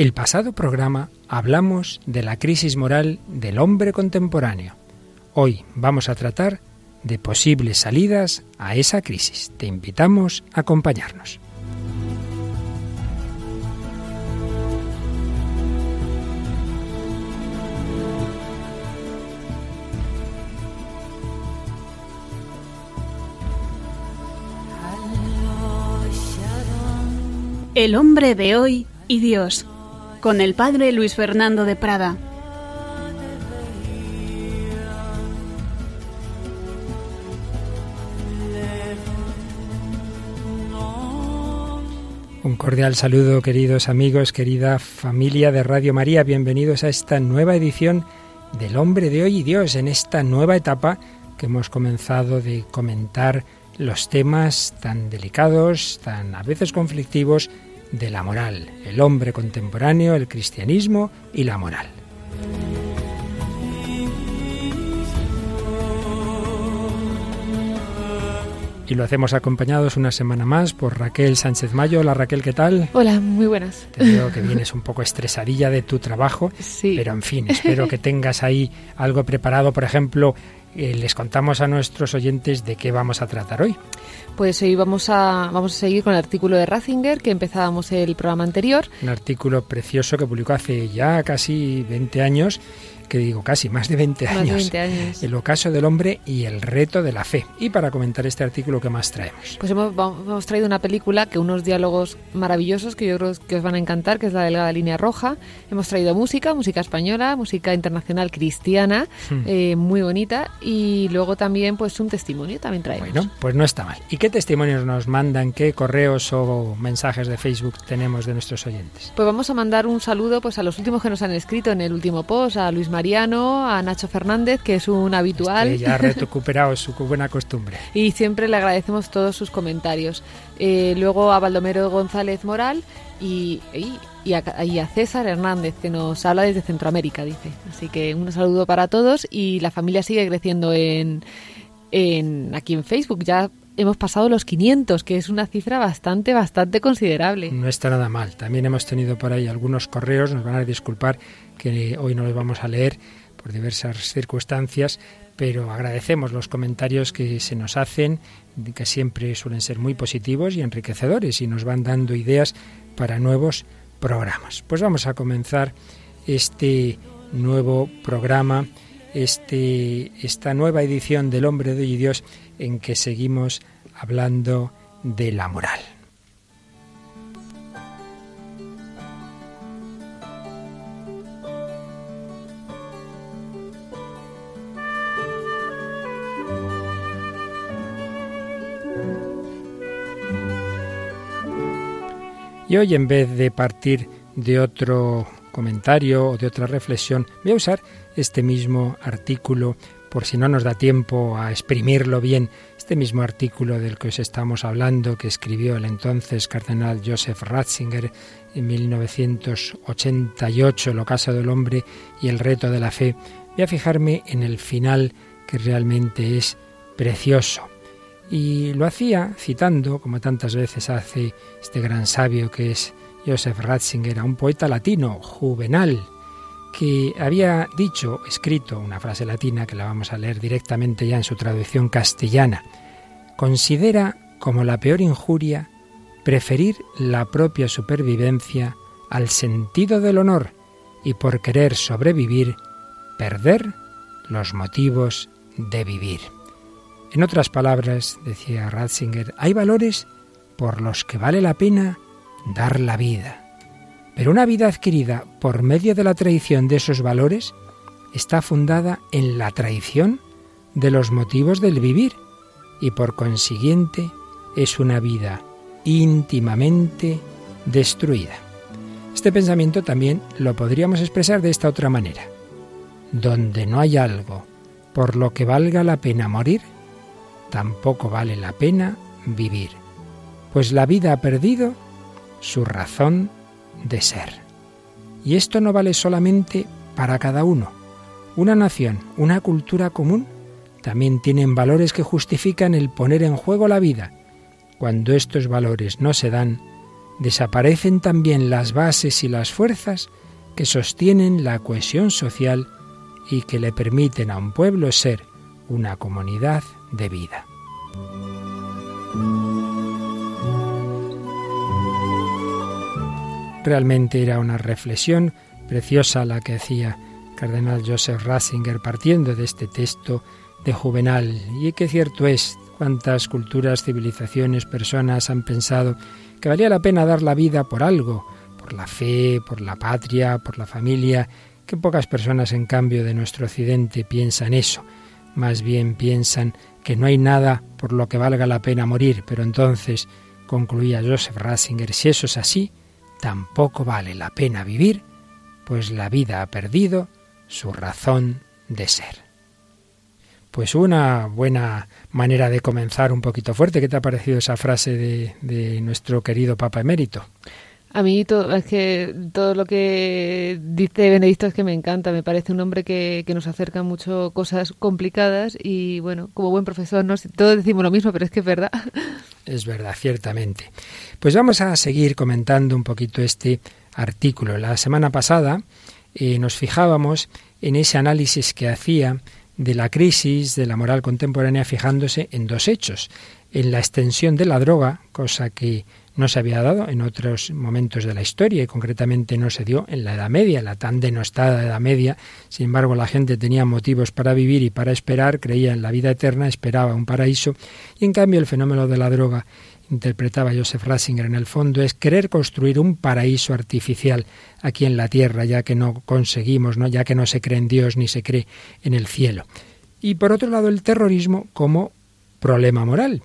El pasado programa hablamos de la crisis moral del hombre contemporáneo. Hoy vamos a tratar de posibles salidas a esa crisis. Te invitamos a acompañarnos. El hombre de hoy y Dios con el padre Luis Fernando de Prada. Un cordial saludo, queridos amigos, querida familia de Radio María. Bienvenidos a esta nueva edición del Hombre de Hoy y Dios, en esta nueva etapa que hemos comenzado de comentar los temas tan delicados, tan a veces conflictivos de la moral, el hombre contemporáneo, el cristianismo y la moral. Y lo hacemos acompañados una semana más por Raquel Sánchez Mayo. Hola Raquel, ¿qué tal? Hola, muy buenas. Te veo que vienes un poco estresadilla de tu trabajo, sí. pero en fin, espero que tengas ahí algo preparado. Por ejemplo, eh, les contamos a nuestros oyentes de qué vamos a tratar hoy. Pues hoy vamos a, vamos a seguir con el artículo de Ratzinger que empezábamos el programa anterior. Un artículo precioso que publicó hace ya casi 20 años que digo casi más de 20 Más de años, 20 años. el ocaso del hombre y el reto de la fe. Y para comentar este artículo, ¿qué más traemos? Pues hemos, hemos traído una película que unos diálogos maravillosos que yo creo que os van a encantar, que es la delgada línea roja. Hemos traído música, música española, música internacional cristiana, Hmm. eh, muy bonita. Y luego también pues un testimonio también traemos. Bueno, pues no está mal. ¿Y qué testimonios nos mandan? ¿Qué correos o mensajes de Facebook tenemos de nuestros oyentes? Pues vamos a mandar un saludo pues a los últimos que nos han escrito en el último post, a Luis Mariano, a Nacho Fernández, que es un habitual. Este ya ha recuperado su buena costumbre. y siempre le agradecemos todos sus comentarios. Eh, luego a Baldomero González Moral y, y, y a, y a César Hernández, que nos habla desde Centroamérica, dice. Así que un saludo para todos y la familia sigue creciendo en, en aquí en Facebook. Ya hemos pasado los 500, que es una cifra bastante, bastante considerable. No está nada mal. También hemos tenido por ahí algunos correos, nos van a disculpar que hoy no los vamos a leer por diversas circunstancias, pero agradecemos los comentarios que se nos hacen, que siempre suelen ser muy positivos y enriquecedores y nos van dando ideas para nuevos programas. Pues vamos a comenzar este nuevo programa, este, esta nueva edición del Hombre de Hoy y Dios en que seguimos hablando de la moral. Y hoy en vez de partir de otro comentario o de otra reflexión, voy a usar este mismo artículo por si no nos da tiempo a exprimirlo bien, este mismo artículo del que os estamos hablando que escribió el entonces cardenal Joseph Ratzinger en 1988, El ocaso del hombre y el reto de la fe. Voy a fijarme en el final que realmente es precioso. Y lo hacía citando, como tantas veces hace este gran sabio que es Joseph Ratzinger, a un poeta latino, Juvenal, que había dicho, escrito una frase latina que la vamos a leer directamente ya en su traducción castellana. Considera como la peor injuria preferir la propia supervivencia al sentido del honor y por querer sobrevivir, perder los motivos de vivir. En otras palabras, decía Ratzinger, hay valores por los que vale la pena dar la vida. Pero una vida adquirida por medio de la traición de esos valores está fundada en la traición de los motivos del vivir y por consiguiente es una vida íntimamente destruida. Este pensamiento también lo podríamos expresar de esta otra manera. Donde no hay algo por lo que valga la pena morir, tampoco vale la pena vivir, pues la vida ha perdido su razón de ser. Y esto no vale solamente para cada uno. Una nación, una cultura común, también tienen valores que justifican el poner en juego la vida. Cuando estos valores no se dan, desaparecen también las bases y las fuerzas que sostienen la cohesión social y que le permiten a un pueblo ser una comunidad de vida. Realmente era una reflexión preciosa la que hacía Cardenal Joseph Ratzinger partiendo de este texto de Juvenal. Y que cierto es, cuántas culturas, civilizaciones, personas han pensado que valía la pena dar la vida por algo, por la fe, por la patria, por la familia, que pocas personas en cambio de nuestro occidente piensan eso. Más bien piensan que no hay nada por lo que valga la pena morir, pero entonces, concluía Joseph Ratzinger, si eso es así, tampoco vale la pena vivir, pues la vida ha perdido su razón de ser. Pues una buena manera de comenzar un poquito fuerte. ¿Qué te ha parecido esa frase de, de nuestro querido Papa Emérito? A mí todo, es que todo lo que dice Benedicto es que me encanta, me parece un hombre que, que nos acerca mucho cosas complicadas y bueno, como buen profesor no, todos decimos lo mismo, pero es que es verdad. Es verdad, ciertamente. Pues vamos a seguir comentando un poquito este artículo. La semana pasada eh, nos fijábamos en ese análisis que hacía de la crisis de la moral contemporánea fijándose en dos hechos, en la extensión de la droga, cosa que no se había dado en otros momentos de la historia y concretamente no se dio en la Edad Media, la tan denostada Edad Media. Sin embargo, la gente tenía motivos para vivir y para esperar, creía en la vida eterna, esperaba un paraíso y en cambio el fenómeno de la droga interpretaba Joseph Ratzinger en el fondo es querer construir un paraíso artificial aquí en la tierra, ya que no conseguimos, ¿no? ya que no se cree en Dios ni se cree en el cielo. Y por otro lado, el terrorismo como problema moral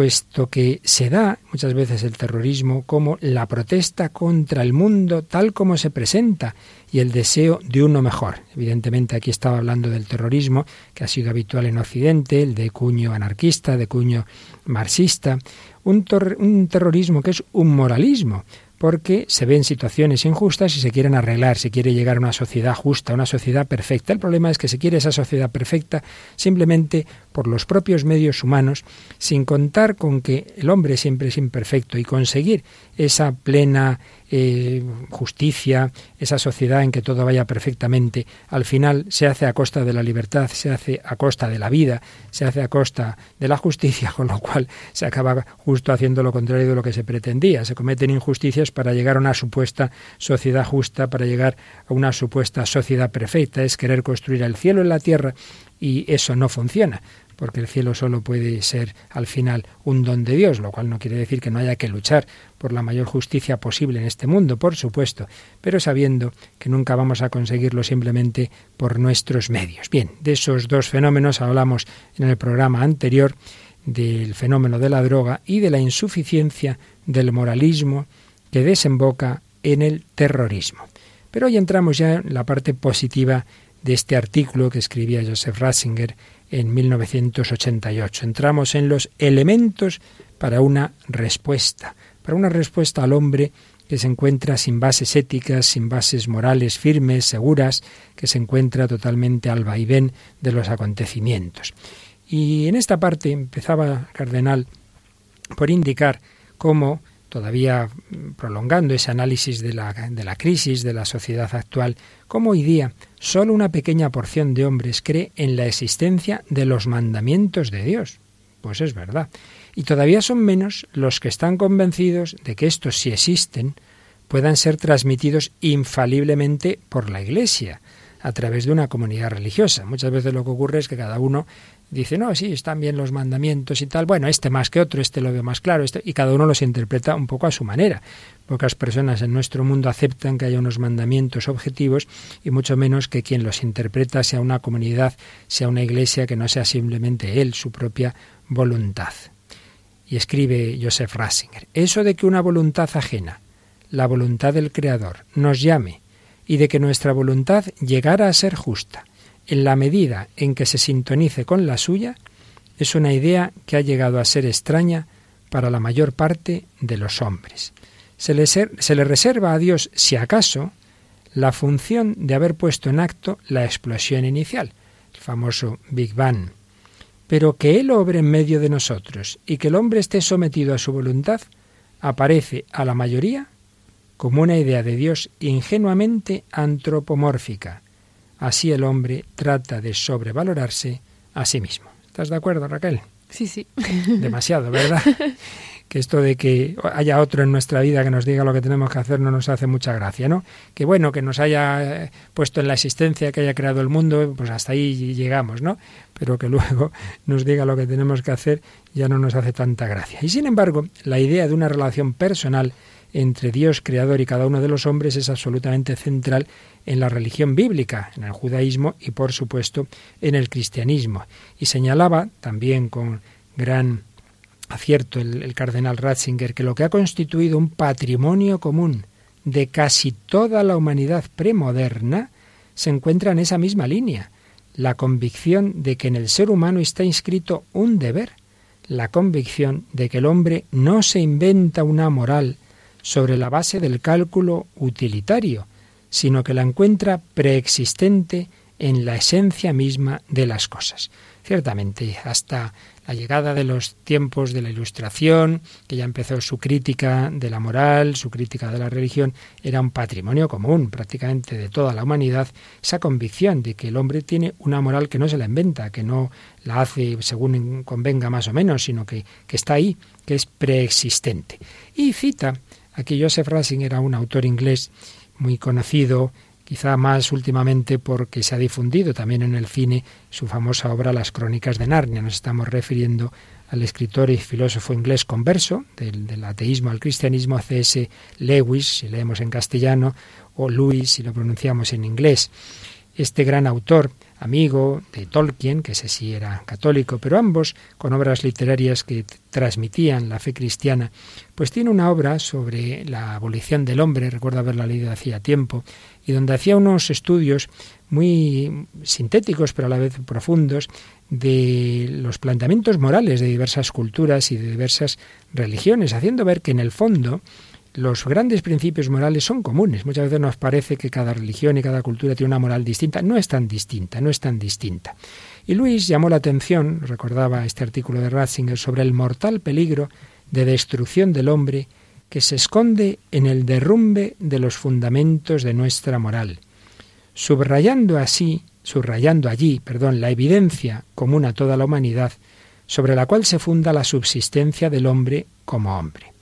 puesto que se da muchas veces el terrorismo como la protesta contra el mundo tal como se presenta y el deseo de uno mejor. Evidentemente aquí estaba hablando del terrorismo que ha sido habitual en Occidente, el de cuño anarquista, de cuño marxista, un, un terrorismo que es un moralismo, porque se ven situaciones injustas y se quieren arreglar, se quiere llegar a una sociedad justa, una sociedad perfecta. El problema es que se quiere esa sociedad perfecta simplemente por los propios medios humanos, sin contar con que el hombre siempre es imperfecto y conseguir esa plena eh, justicia, esa sociedad en que todo vaya perfectamente, al final se hace a costa de la libertad, se hace a costa de la vida, se hace a costa de la justicia, con lo cual se acaba justo haciendo lo contrario de lo que se pretendía. Se cometen injusticias para llegar a una supuesta sociedad justa, para llegar a una supuesta sociedad perfecta. Es querer construir el cielo en la tierra y eso no funciona porque el cielo solo puede ser al final un don de Dios, lo cual no quiere decir que no haya que luchar por la mayor justicia posible en este mundo, por supuesto, pero sabiendo que nunca vamos a conseguirlo simplemente por nuestros medios. Bien, de esos dos fenómenos hablamos en el programa anterior del fenómeno de la droga y de la insuficiencia del moralismo que desemboca en el terrorismo. Pero hoy entramos ya en la parte positiva de este artículo que escribía Joseph Ratzinger en 1988. Entramos en los elementos para una respuesta, para una respuesta al hombre que se encuentra sin bases éticas, sin bases morales firmes, seguras, que se encuentra totalmente al vaivén de los acontecimientos. Y en esta parte empezaba Cardenal por indicar cómo todavía prolongando ese análisis de la, de la crisis de la sociedad actual, como hoy día solo una pequeña porción de hombres cree en la existencia de los mandamientos de Dios. Pues es verdad. Y todavía son menos los que están convencidos de que estos, si existen, puedan ser transmitidos infaliblemente por la Iglesia, a través de una comunidad religiosa. Muchas veces lo que ocurre es que cada uno dice, no, sí, están bien los mandamientos y tal, bueno, este más que otro, este lo veo más claro, este, y cada uno los interpreta un poco a su manera. Pocas personas en nuestro mundo aceptan que haya unos mandamientos objetivos y mucho menos que quien los interpreta sea una comunidad, sea una iglesia que no sea simplemente él, su propia voluntad. Y escribe Joseph Ratzinger, eso de que una voluntad ajena, la voluntad del Creador, nos llame y de que nuestra voluntad llegara a ser justa, en la medida en que se sintonice con la suya, es una idea que ha llegado a ser extraña para la mayor parte de los hombres. Se le, se le, reserva a Dios, si acaso, la función de haber puesto en acto la explosión inicial, el famoso Big Bang. Pero que Él obre en medio de nosotros y que el hombre esté sometido a su voluntad, aparece a la mayoría como una idea de Dios ingenuamente antropomórfica. Así el hombre trata de sobrevalorarse a sí mismo. ¿Estás de acuerdo, Raquel? Sí, sí. Demasiado, ¿verdad? que esto de que haya otro en nuestra vida que nos diga lo que tenemos que hacer no nos hace mucha gracia, ¿no? Que bueno, que nos haya eh, puesto en la existencia, que haya creado el mundo, pues hasta ahí llegamos, ¿no? Pero que luego nos diga lo que tenemos que hacer ya no nos hace tanta gracia. Y sin embargo, la idea de una relación personal entre Dios creador y cada uno de los hombres es absolutamente central en la religión bíblica, en el judaísmo y por supuesto en el cristianismo. Y señalaba también con gran acierto el, cardenal Ratzinger que lo que ha constituido un patrimonio común de casi toda la humanidad premoderna se encuentra en esa misma línea, la convicción de que en el ser humano está inscrito un deber, la convicción de que el hombre no se inventa una moral sobre la base del cálculo utilitario, sino que la encuentra preexistente en la esencia misma de las cosas. Ciertamente, hasta la llegada de los tiempos de la Ilustración, que ya empezó su crítica de la moral, su crítica de la religión, era un patrimonio común prácticamente de toda la humanidad, esa convicción de que el hombre tiene una moral que no se la inventa, que no la hace según convenga más o menos, sino que, que está ahí, que es preexistente. Y cita, aquí Joseph Racing era un autor inglés muy conocido, quizá más últimamente porque se ha difundido también en el cine su famosa obra Las Crónicas de Narnia. Nos estamos refiriendo al escritor y filósofo inglés converso, del, ateísmo al cristianismo, C.S. Lewis, si leemos en castellano, o Lewis, si lo pronunciamos en inglés. Este gran autor amigo de Tolkien, que ese sí era católico, pero ambos con obras literarias que transmitían la fe cristiana, pues tiene una obra sobre la abolición del hombre, recuerdo haberla leído hacía tiempo, y donde hacía unos estudios muy sintéticos, pero a la vez profundos, de los planteamientos morales de diversas culturas y de diversas religiones, haciendo ver que en el fondo los grandes principios morales son comunes. Muchas veces nos parece que cada religión y cada cultura tiene una moral distinta. No es tan distinta, no es tan distinta. Y Luis llamó la atención, recordaba este artículo de Ratzinger, sobre el mortal peligro de destrucción del hombre que se esconde en el derrumbe de los fundamentos de nuestra moral, subrayando así, subrayando allí, perdón, la evidencia común a toda la humanidad sobre la cual se funda la subsistencia del hombre como hombre.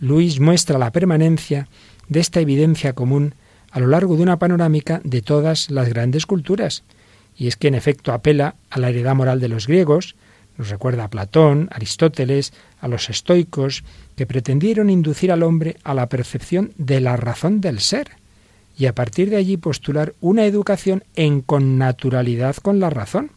Luis muestra la permanencia de esta evidencia común a lo largo de una panorámica de todas las grandes culturas. Y es que en efecto apela a la heredad moral de los griegos, nos recuerda a Platón, Aristóteles, a los estoicos, que pretendieron inducir al hombre a la percepción de la razón del ser, y a partir de allí postular una educación en connaturalidad con la razón.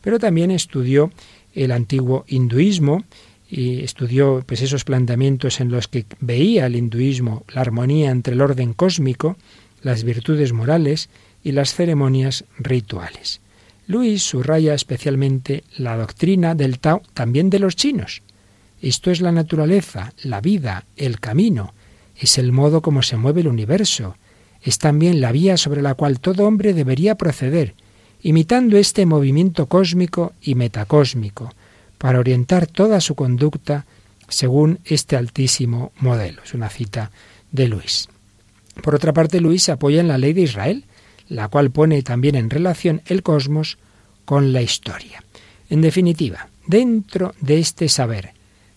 Pero también estudió el antiguo hinduismo y estudió pues esos planteamientos en los que veía el hinduismo la armonía entre el orden cósmico, las virtudes morales y las ceremonias rituales. Luis subraya especialmente la doctrina del Tao también de los chinos. Esto es la naturaleza, la vida, el camino, es el modo como se mueve el universo, es también la vía sobre la cual todo hombre debería proceder, imitando este movimiento cósmico y metacósmico, para orientar toda su conducta según este altísimo modelo. Es una cita de Luis. Por otra parte, Luis se apoya en la ley de Israel, la cual pone también en relación el cosmos con la historia. En definitiva, dentro de este saber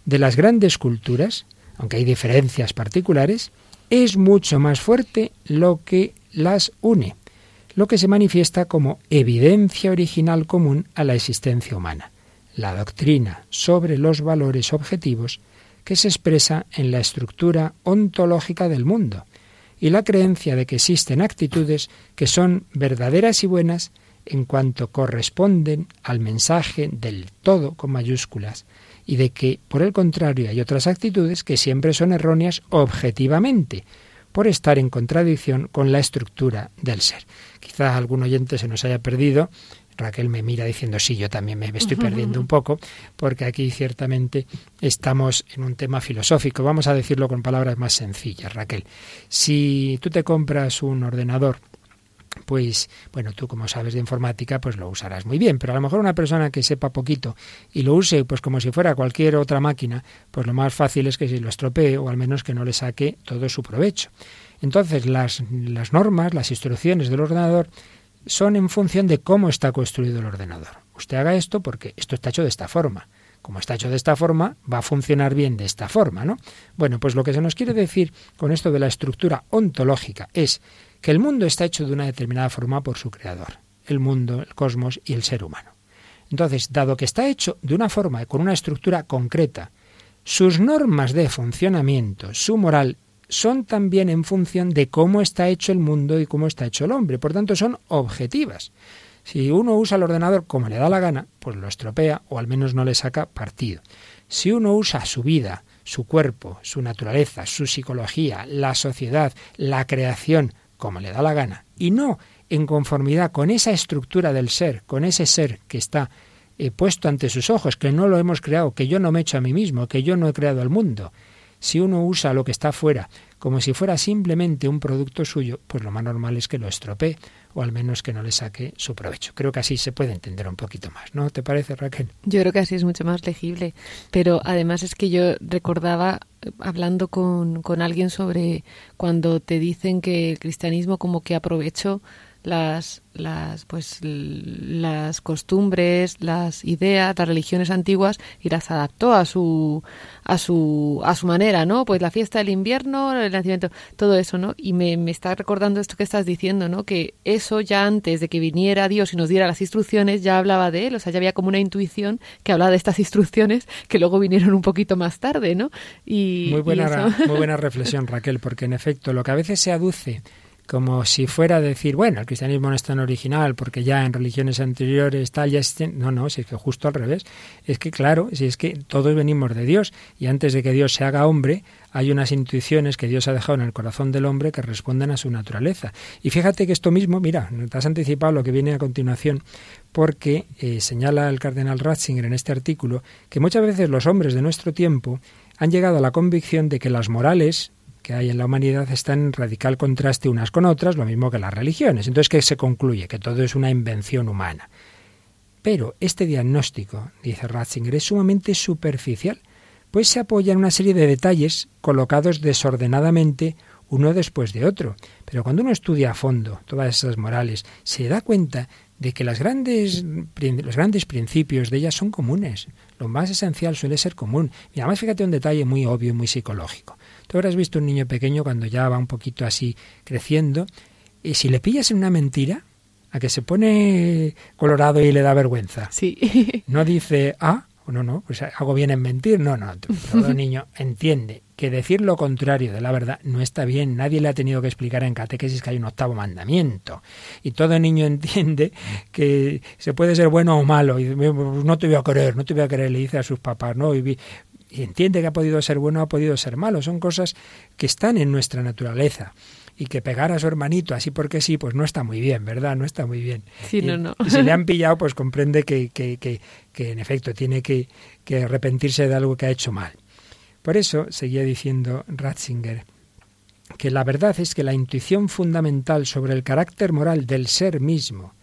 de las grandes culturas, aunque hay diferencias particulares, es mucho más fuerte lo que las une, lo que se manifiesta como evidencia original común a la existencia humana la doctrina sobre los valores objetivos que se expresa en la estructura ontológica del mundo y la creencia de que existen actitudes que son verdaderas y buenas en cuanto corresponden al mensaje del todo con mayúsculas y de que, por el contrario, hay otras actitudes que siempre son erróneas objetivamente, por estar en contradicción con la estructura del ser. Quizá algún oyente se nos haya perdido Raquel me mira diciendo, sí, yo también me estoy perdiendo un poco, porque aquí ciertamente estamos en un tema filosófico. Vamos a decirlo con palabras más sencillas, Raquel. Si tú te compras un ordenador pues, bueno, tú como sabes de informática, pues lo usarás muy bien, pero a lo mejor una persona que sepa poquito y lo use pues como si fuera cualquier otra máquina, pues lo más fácil es que si lo estropee o al menos que no le saque todo su provecho. Entonces, las, las normas, las instrucciones del ordenador son en función de cómo está construido el ordenador. Usted haga esto porque esto está hecho de esta forma. Como está hecho de esta forma, va a funcionar bien de esta forma, ¿no? Bueno, pues lo que se nos quiere decir con esto de la estructura ontológica es que el mundo está hecho de una determinada forma por su creador, el mundo, el cosmos y el ser humano. Entonces, dado que está hecho de una forma y con una estructura concreta, sus normas de funcionamiento, su moral son también en función de cómo está hecho el mundo y cómo está hecho el hombre. Por tanto, son objetivas. Si uno usa el ordenador como le da la gana, pues lo estropea o al menos no le saca partido. Si uno usa su vida, su cuerpo, su naturaleza, su psicología, la sociedad, la creación, como le da la gana, y no en conformidad con esa estructura del ser, con ese ser que está eh, puesto ante sus ojos, que no lo hemos creado, que yo no me he hecho a mí mismo, que yo no he creado el mundo, si uno usa lo que está fuera como si fuera simplemente un producto suyo, pues lo más normal es que lo estropee o al menos que no le saque su provecho. Creo que así se puede entender un poquito más, ¿no? ¿Te parece, Raquel? Yo creo que así es mucho más legible, pero además es que yo recordaba eh, hablando con, con alguien sobre cuando te dicen que el cristianismo como que aprovechó las, las, pues, las costumbres, las ideas, las religiones antiguas y las adaptó a su, a su, a su manera, ¿no? Pues la fiesta del invierno, el nacimiento, todo eso, ¿no? Y me, me está recordando esto que estás diciendo, ¿no? Que eso ya antes de que viniera Dios y nos diera las instrucciones, ya hablaba de él, o sea, ya había como una intuición que hablaba de estas instrucciones que luego vinieron un poquito más tarde, ¿no? Y, muy buena, muy buena reflexión, Raquel, porque en efecto lo que a veces se aduce como si fuera a decir, bueno, el cristianismo no es tan original porque ya en religiones anteriores tal, ya No, no, si es que justo al revés. Es que, claro, si es que todos venimos de Dios y antes de que Dios se haga hombre, hay unas intuiciones que Dios ha dejado en el corazón del hombre que responden a su naturaleza. Y fíjate que esto mismo, mira, te has anticipado lo que viene a continuación, porque eh, señala el cardenal Ratzinger en este artículo que muchas veces los hombres de nuestro tiempo han llegado a la convicción de que las morales que hay en la humanidad están en radical contraste unas con otras, lo mismo que las religiones. Entonces, ¿qué se concluye? Que todo es una invención humana. Pero este diagnóstico, dice Ratzinger, es sumamente superficial, pues se apoya en una serie de detalles colocados desordenadamente uno después de otro. Pero cuando uno estudia a fondo todas esas morales, se da cuenta de que las grandes, los grandes principios de ellas son comunes. Lo más esencial suele ser común. Y además fíjate un detalle muy obvio y muy psicológico. Tú habrás visto un niño pequeño cuando ya va un poquito así creciendo, y si le pillas en una mentira, a que se pone colorado y le da vergüenza. Sí. No dice, ah, no, no, pues hago bien en mentir. No, no, todo niño entiende que decir lo contrario de la verdad no está bien. Nadie le ha tenido que explicar en catequesis que hay un octavo mandamiento. Y todo niño entiende que se puede ser bueno o malo. Y no te voy a querer, no te voy a querer, le dice a sus papás. No, y y entiende que ha podido ser bueno o ha podido ser malo. Son cosas que están en nuestra naturaleza. Y que pegar a su hermanito así porque sí, pues no está muy bien, ¿verdad? No está muy bien. Sí, no, no. Y si le han pillado, pues comprende que, que, que, que en efecto tiene que, que arrepentirse de algo que ha hecho mal. Por eso, seguía diciendo Ratzinger, que la verdad es que la intuición fundamental sobre el carácter moral del ser mismo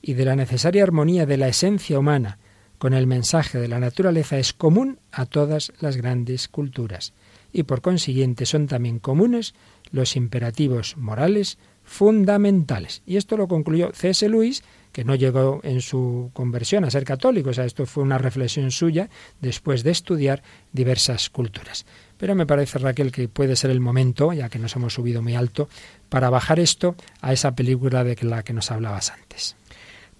y de la necesaria armonía de la esencia humana con el mensaje de la naturaleza es común a todas las grandes culturas y por consiguiente son también comunes los imperativos morales fundamentales. Y esto lo concluyó C.S. Lewis, que no llegó en su conversión a ser católico, o sea, esto fue una reflexión suya después de estudiar diversas culturas. Pero me parece, Raquel, que puede ser el momento, ya que nos hemos subido muy alto, para bajar esto a esa película de la que nos hablabas antes.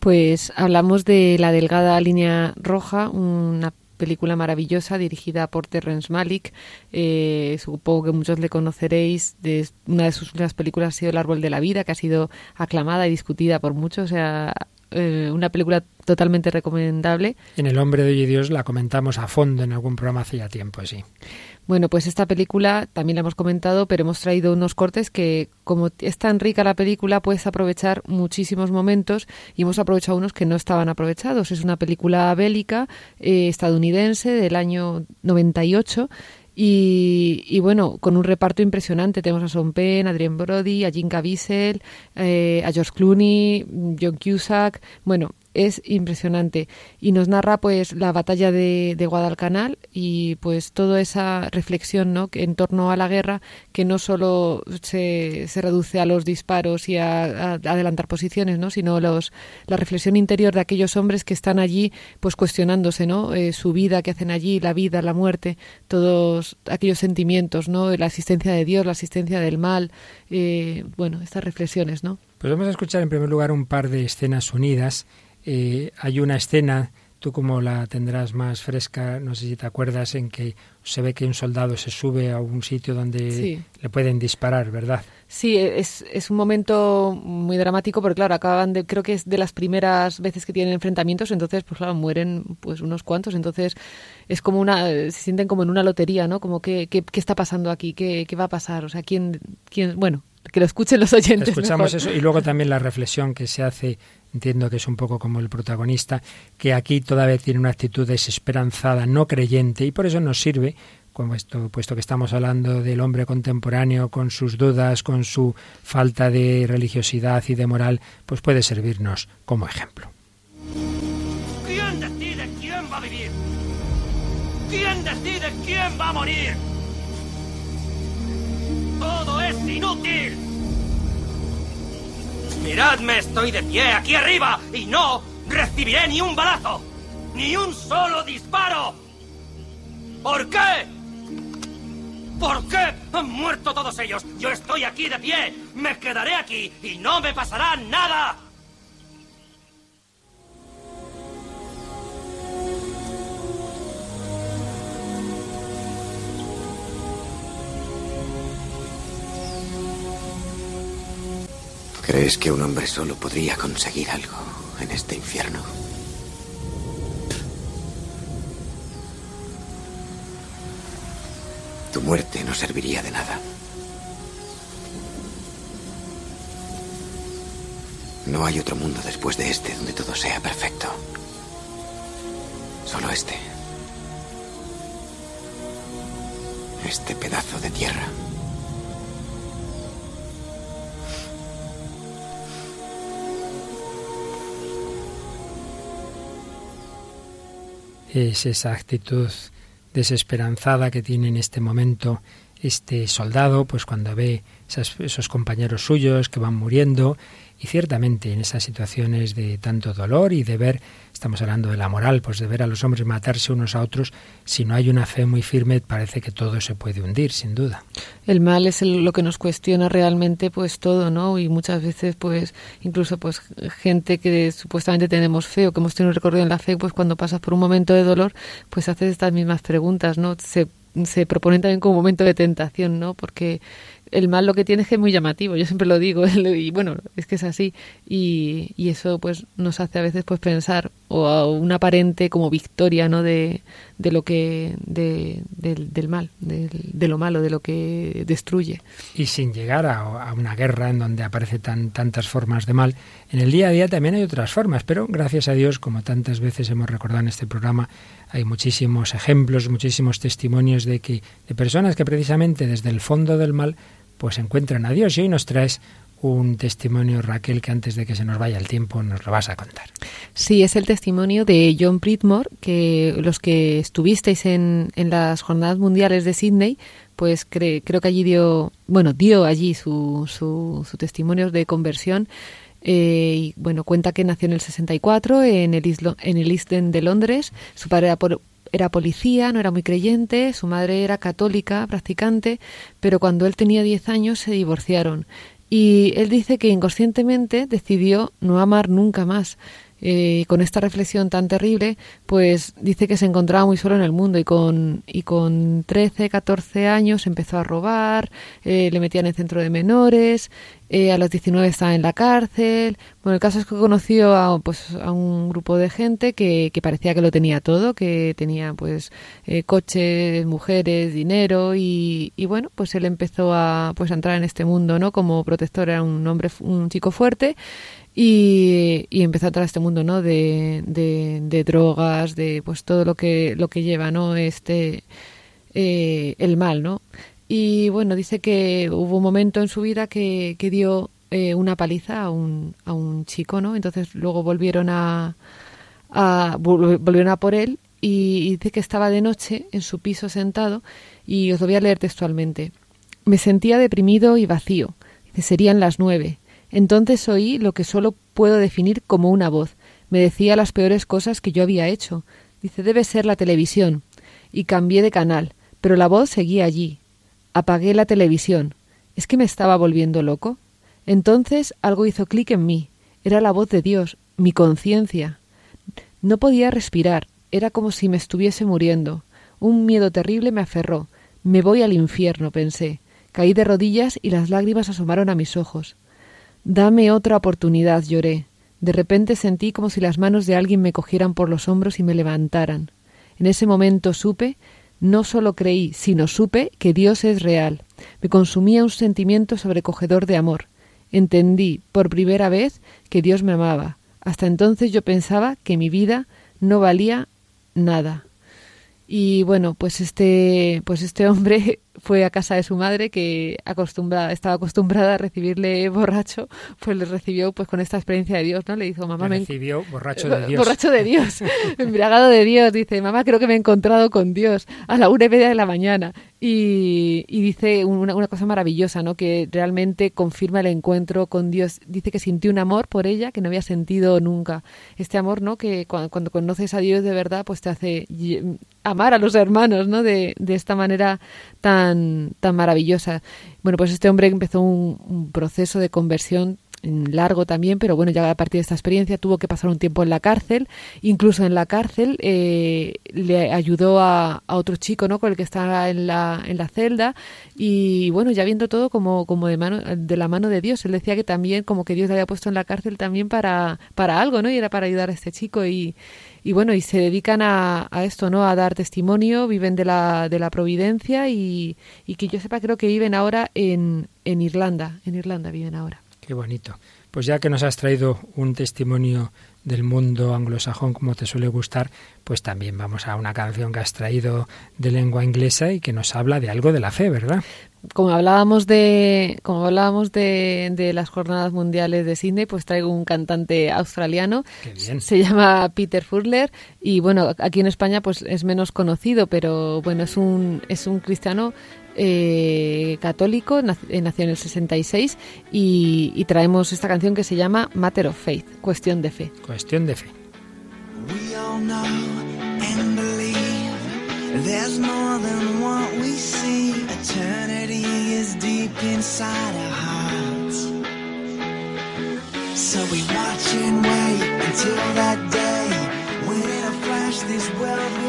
Pues hablamos de La Delgada Línea Roja, una película maravillosa dirigida por Terrence Malick. Eh, supongo que muchos le conoceréis. De, una de sus últimas películas ha sido El Árbol de la Vida, que ha sido aclamada y discutida por muchos. O sea, eh, una película totalmente recomendable. En El Hombre de Hoy y Dios la comentamos a fondo en algún programa hace ya tiempo, sí. Bueno, pues esta película también la hemos comentado, pero hemos traído unos cortes que, como es tan rica la película, puedes aprovechar muchísimos momentos y hemos aprovechado unos que no estaban aprovechados. Es una película bélica eh, estadounidense del año 98 Y, bueno, con un reparto impresionante. Tenemos a Son Penn, a Adrien Brody, a Jim Caviezel, eh, a George Clooney, John Cusack. Bueno, es impresionante y nos narra pues la batalla de, Guadalcanal y pues toda esa reflexión ¿no? en torno a la guerra que no solo se, se reduce a los disparos y a, adelantar posiciones ¿no? sino los, la reflexión interior de aquellos hombres que están allí pues cuestionándose ¿no? Eh, su vida que hacen allí la vida la muerte todos aquellos sentimientos ¿no? la asistencia de Dios la asistencia del mal eh, bueno estas reflexiones ¿no? pues vamos a escuchar en primer lugar un par de escenas unidas eh, hay una escena, tú como la tendrás más fresca, no sé si te acuerdas, en que se ve que un soldado se sube a un sitio donde le pueden disparar, ¿verdad? Sí, es, es un momento muy dramático porque, claro, acaban de, creo que es de las primeras veces que tienen enfrentamientos, entonces, pues claro, mueren pues unos cuantos, entonces es como una, se sienten como en una lotería, ¿no? Como, ¿qué, qué, qué está pasando aquí? ¿Qué, ¿Qué va a pasar? O sea, ¿quién, quién, bueno, que lo escuchen los oyentes. Escuchamos eso y luego también la reflexión que se hace entiendo que es un poco como el protagonista, que aquí todavía tiene una actitud desesperanzada, no creyente, y por eso nos sirve, como esto, puesto que estamos hablando del hombre contemporáneo con sus dudas, con su falta de religiosidad y de moral, pues puede servirnos como ejemplo. ¿Quién decide quién va a vivir? ¿Quién decide quién va a morir? Todo es inútil. Miradme, estoy de pie aquí arriba y no recibiré ni un balazo, ni un solo disparo. ¿Por qué? ¿Por qué han muerto todos ellos? Yo estoy aquí de pie, me quedaré aquí y no me pasará nada. ¿Crees que un hombre solo podría conseguir algo en este infierno? Tu muerte no serviría de nada. No hay otro mundo después de este donde todo sea perfecto. Solo este. Este pedazo de tierra. Es esa actitud desesperanzada que tiene en este momento este soldado, pues cuando ve esos compañeros suyos que van muriendo y ciertamente en esas situaciones de tanto dolor y de ver, estamos hablando de la moral, pues de ver a los hombres matarse unos a otros, si no hay una fe muy firme, parece que todo se puede hundir, sin duda. El mal es lo que nos cuestiona realmente, pues todo, ¿no? Y muchas veces, pues, incluso, pues, gente que supuestamente tenemos fe o que hemos tenido un recorrido en la fe, pues cuando pasas por un momento de dolor, pues haces estas mismas preguntas, ¿no? Se, se proponen también como un momento de tentación, ¿no? Porque el mal lo que tiene es que es muy llamativo, yo siempre lo digo, y bueno, es que es así, y, y eso pues nos hace a veces pues pensar, o a una aparente como victoria, ¿no? De, de lo que, de, del, mal, de, lo malo, de lo que destruye. Y sin llegar a, una guerra en donde aparece tan, tantas formas de mal, en el día a día también hay otras formas, pero gracias a Dios, como tantas veces hemos recordado en este programa, hay muchísimos ejemplos, muchísimos testimonios de que de personas que precisamente desde el fondo del mal pues encuentran a Dios. Y hoy nos traes un testimonio, Raquel, que antes de que se nos vaya el tiempo nos lo vas a contar. Sí, es el testimonio de John Pritmore, que los que estuvisteis en, en las Jornadas Mundiales de Sydney, pues creo que allí dio, bueno, dio allí su, su, su testimonio de conversión. Eh, y bueno, cuenta que nació en el 64 en el, islo, en el East End de Londres. Su padre era era policía, no era muy creyente, su madre era católica, practicante, pero cuando él tenía 10 años se divorciaron. Y él dice que inconscientemente decidió no amar nunca más. Eh, con esta reflexión tan terrible, pues dice que se encontraba muy solo en el mundo y con, y con 13, 14 años empezó a robar, eh, le metían en centro de menores, eh, a los 19 estaba en la cárcel. Bueno, el caso es que conoció a, pues, a un grupo de gente que, que parecía que lo tenía todo, que tenía pues coches, mujeres, dinero y, y, bueno, pues él empezó a, pues, a entrar en este mundo, ¿no? Como protector era un hombre, un chico fuerte y, y empezó a entrar este mundo no de, de, drogas de pues todo lo que lo que lleva no este eh, el mal, ¿no? Y bueno, dice que hubo un momento en su vida que, que dio eh, una paliza a un, a un chico, ¿no? Entonces luego volvieron a, a volvieron a por él y dice que estaba de noche en su piso sentado y os lo voy a leer textualmente. Me sentía deprimido y vacío. Serían las nueve. Entonces oí lo que solo puedo definir como una voz. Me decía las peores cosas que yo había hecho. Dice, debe ser la televisión. Y cambié de canal, pero la voz seguía allí. Apagué la televisión. ¿Es que me estaba volviendo loco? Entonces algo hizo clic en mí. Era la voz de Dios, mi conciencia. No podía respirar. Era como si me estuviese muriendo. Un miedo terrible me aferró. Me voy al infierno, pensé. Caí de rodillas y las lágrimas asomaron a mis ojos. Dame otra oportunidad, lloré. De repente sentí como si las manos de alguien me cogieran por los hombros y me levantaran. En ese momento supe, no solo creí, sino supe que Dios es real. Me consumía un sentimiento sobrecogedor de amor. Entendí, por primera vez, que Dios me amaba. Hasta entonces yo pensaba que mi vida no valía nada. Y bueno, pues este, pues este hombre fue a casa de su madre que acostumbrada, estaba acostumbrada a recibirle borracho, pues le recibió pues con esta experiencia de Dios, ¿no? Le dijo, mamá, me recibió borracho de Dios. Borracho de Dios, embriagado de Dios. Dice, mamá, creo que me he encontrado con Dios a la una y media de la mañana. Y, y dice una, una, cosa maravillosa, ¿no? Que realmente confirma el encuentro con Dios. Dice que sintió un amor por ella que no había sentido nunca. Este amor, ¿no? Que cuando, cuando conoces a Dios de verdad, pues te hace amar a los hermanos, ¿no? De, de esta manera tan tan, maravillosa. Bueno, pues este hombre empezó un, proceso de conversión largo también, pero bueno, ya a partir de esta experiencia tuvo que pasar un tiempo en la cárcel. Incluso en la cárcel eh, le ayudó a, otro chico, ¿no? Con el que estaba en la, en la celda. Y bueno, ya viendo todo como, como de, mano, de la mano de Dios. Él decía que también, como que Dios le había puesto en la cárcel también para, para algo, ¿no? Y era para ayudar a este chico. Y, y bueno, y se dedican a, a, esto, ¿no? A dar testimonio, viven de la, de la providencia y, y que yo sepa, creo que viven ahora en, en Irlanda. En Irlanda viven ahora. Qué bonito. Pues ya que nos has traído un testimonio del mundo anglosajón como te suele gustar, pues también vamos a una canción que has traído de lengua inglesa y que nos habla de algo de la fe, ¿verdad? como hablábamos de como hablábamos de, de, las jornadas mundiales de Sydney, pues traigo un cantante australiano. Se llama Peter Furler y bueno, aquí en España pues es menos conocido, pero bueno, es un es un cristiano eh, católico, eh, nació en el 66 y, y traemos esta canción que se llama Matter of Faith, cuestión de fe. Cuestión de fe. There's more than what we see. Eternity is deep inside our hearts. So we watch and wait until that day when in a flash this world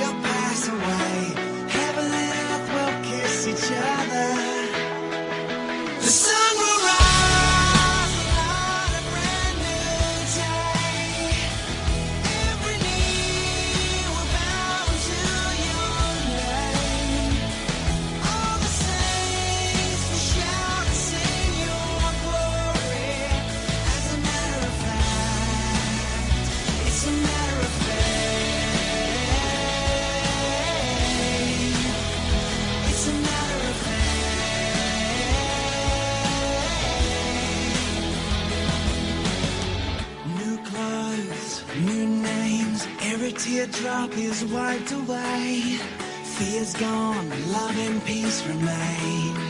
teardrop is wiped away. Fear's gone, love and peace remain.